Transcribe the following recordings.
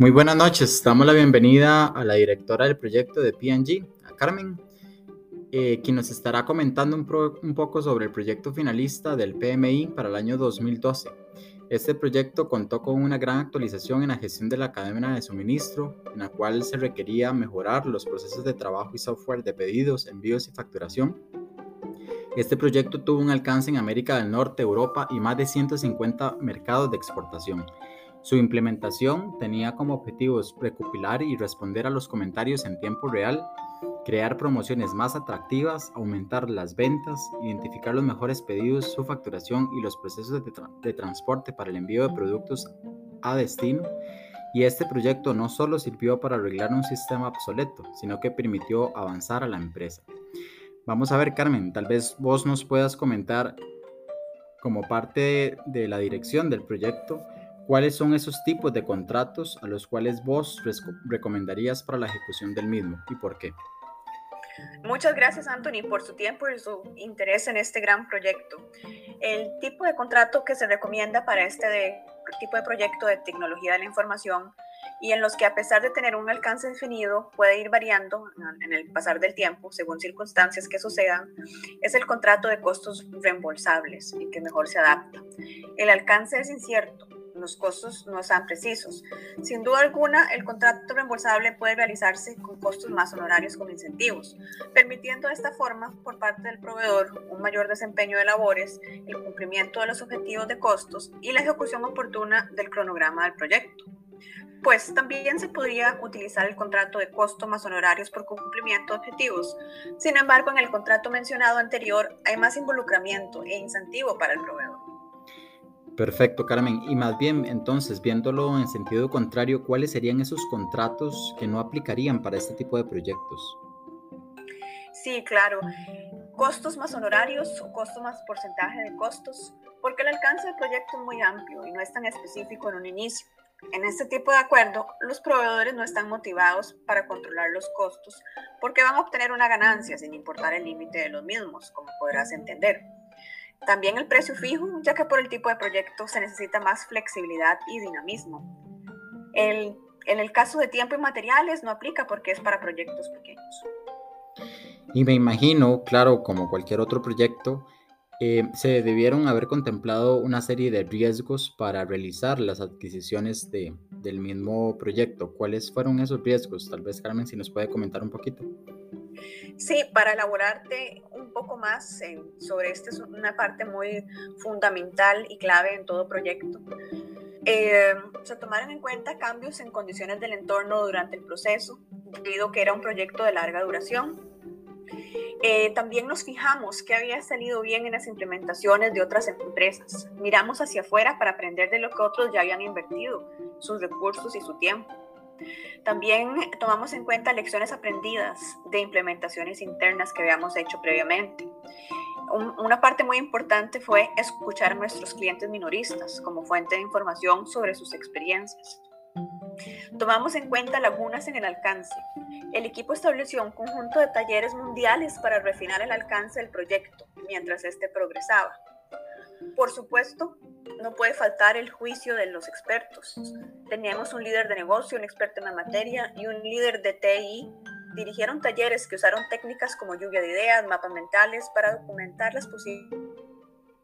Muy buenas noches, damos la bienvenida a la directora del proyecto de PNG, a Carmen, eh, quien nos estará comentando un, poco sobre el proyecto finalista del PMI para el año 2012. Este proyecto contó con una gran actualización en la gestión de la cadena de suministro, en la cual se requería mejorar los procesos de trabajo y software de pedidos, envíos y facturación. Este proyecto tuvo un alcance en América del Norte, Europa y más de 150 mercados de exportación. Su implementación tenía como objetivos recopilar y responder a los comentarios en tiempo real, crear promociones más atractivas, aumentar las ventas, identificar los mejores pedidos, su facturación y los procesos de, transporte para el envío de productos a destino. Y este proyecto no solo sirvió para arreglar un sistema obsoleto, sino que permitió avanzar a la empresa. Vamos a ver, Carmen, tal vez vos nos puedas comentar como parte de la dirección del proyecto, ¿Cuáles son esos tipos de contratos a los cuales vos recomendarías para la ejecución del mismo y por qué? Muchas gracias, Anthony, por su tiempo y su interés en este gran proyecto. El tipo de contrato que se recomienda para este tipo de proyecto de tecnología de la información y en los que a pesar de tener un alcance definido puede ir variando en el pasar del tiempo según circunstancias que sucedan, es el contrato de costos reembolsables y que mejor se adapta. El alcance es incierto, los costos no están precisos. Sin duda alguna, el contrato reembolsable puede realizarse con costos más honorarios con incentivos, permitiendo de esta forma, por parte del proveedor, un mayor desempeño de labores, el cumplimiento de los objetivos de costos y la ejecución oportuna del cronograma del proyecto. Pues también se podría utilizar el contrato de costo más honorarios por cumplimiento de objetivos. Sin embargo, en el contrato mencionado anterior hay más involucramiento e incentivo para el proveedor. Perfecto, Carmen. Y más bien, entonces, viéndolo en sentido contrario, ¿cuáles serían esos contratos que no aplicarían para este tipo de proyectos? Sí, claro. Costos más honorarios o costos más porcentaje de costos, porque el alcance del proyecto es muy amplio y no es tan específico en un inicio. En este tipo de acuerdo, los proveedores no están motivados para controlar los costos porque van a obtener una ganancia sin importar el límite de los mismos, como podrás entender. También el precio fijo, ya que por el tipo de proyecto se necesita más flexibilidad y dinamismo. en el caso de tiempo y materiales no aplica porque es para proyectos pequeños. Y me imagino, claro, como cualquier otro proyecto, eh, se debieron haber contemplado una serie de riesgos para realizar las adquisiciones de, del mismo proyecto. ¿Cuáles fueron esos riesgos? Tal vez Carmen, si nos puede comentar un poquito. Sí, para elaborarte un poco más sobre esta es una parte muy fundamental y clave en todo proyecto. Eh, se tomaron en cuenta cambios en condiciones del entorno durante el proceso, debido a que era un proyecto de larga duración. Eh, también nos fijamos que había salido bien en las implementaciones de otras empresas. Miramos hacia afuera para aprender de lo que otros ya habían invertido, sus recursos y su tiempo. También tomamos en cuenta lecciones aprendidas de implementaciones internas que habíamos hecho previamente. una parte muy importante fue escuchar a nuestros clientes minoristas como fuente de información sobre sus experiencias. Tomamos en cuenta lagunas en el alcance. El equipo estableció un conjunto de talleres mundiales para refinar el alcance del proyecto mientras este progresaba. Por supuesto, no puede faltar el juicio de los expertos. Teníamos un líder de negocio, un experto en la materia y un líder de TI. Dirigieron talleres que usaron técnicas como lluvia de ideas, mapas mentales para documentar las posibles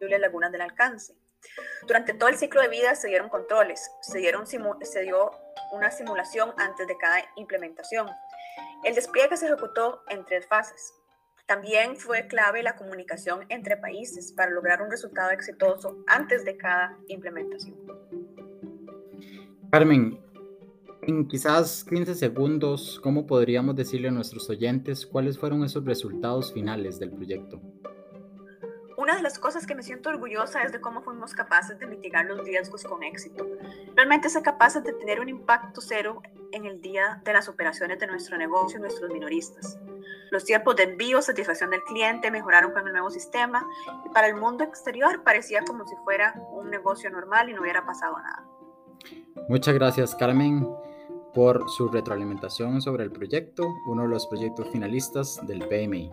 lagunas del alcance. Durante todo el ciclo de vida se dieron controles, se, se dio una simulación antes de cada implementación. El despliegue se ejecutó en tres fases. También fue clave la comunicación entre países para lograr un resultado exitoso antes de cada implementación. Carmen, en quizás 15 segundos, ¿cómo podríamos decirle a nuestros oyentes cuáles fueron esos resultados finales del proyecto? Una de las cosas que me siento orgullosa es de cómo fuimos capaces de mitigar los riesgos con éxito. Realmente ser capaces de tener un impacto cero en el día de las operaciones de nuestro negocio y nuestros minoristas. Los tiempos de envío, satisfacción del cliente mejoraron con el nuevo sistema y para el mundo exterior parecía como si fuera un negocio normal y no hubiera pasado nada. Muchas gracias Carmen por su retroalimentación sobre el proyecto, uno de los proyectos finalistas del PMI.